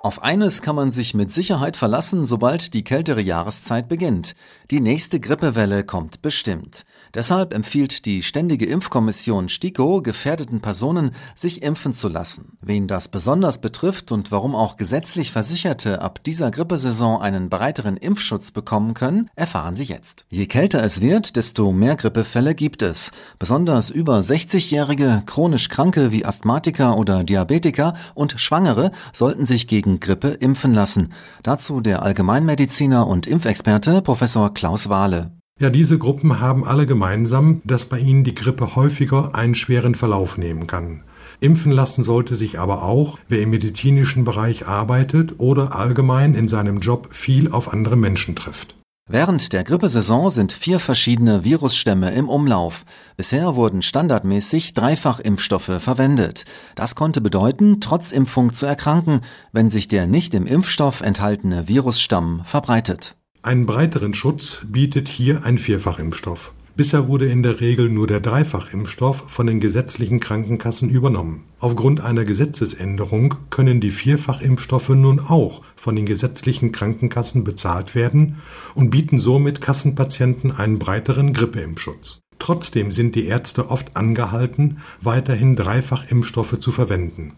Auf eines kann man sich mit Sicherheit verlassen, sobald die kältere Jahreszeit beginnt. Die nächste Grippewelle kommt bestimmt. Deshalb empfiehlt die Ständige Impfkommission STIKO gefährdeten Personen, sich impfen zu lassen. Wen das besonders betrifft und warum auch gesetzlich Versicherte ab dieser Grippesaison einen breiteren Impfschutz bekommen können, erfahren Sie jetzt. Je kälter es wird, desto mehr Grippefälle gibt es. Besonders über 60-Jährige, chronisch Kranke wie Asthmatiker oder Diabetiker und Schwangere sollten sich gegen Grippe impfen lassen. Dazu der Allgemeinmediziner und Impfexperte Professor Klaus Wahle. Ja, diese Gruppen haben alle gemeinsam, dass bei ihnen die Grippe häufiger einen schweren Verlauf nehmen kann. Impfen lassen sollte sich aber auch, wer im medizinischen Bereich arbeitet oder allgemein in seinem Job viel auf andere Menschen trifft. Während der Grippesaison sind vier verschiedene Virusstämme im Umlauf. Bisher wurden standardmäßig Dreifachimpfstoffe verwendet. Das konnte bedeuten, trotz Impfung zu erkranken, wenn sich der nicht im Impfstoff enthaltene Virusstamm verbreitet. Einen breiteren Schutz bietet hier ein Vierfachimpfstoff. Bisher wurde in der Regel nur der Dreifachimpfstoff von den gesetzlichen Krankenkassen übernommen. Aufgrund einer Gesetzesänderung können die Vierfachimpfstoffe nun auch von den gesetzlichen Krankenkassen bezahlt werden und bieten somit Kassenpatienten einen breiteren Grippeimpfschutz. Trotzdem sind die Ärzte oft angehalten, weiterhin Dreifachimpfstoffe zu verwenden.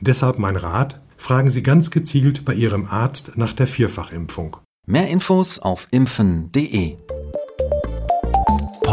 Deshalb mein Rat, fragen Sie ganz gezielt bei Ihrem Arzt nach der Vierfachimpfung. Mehr Infos auf impfen.de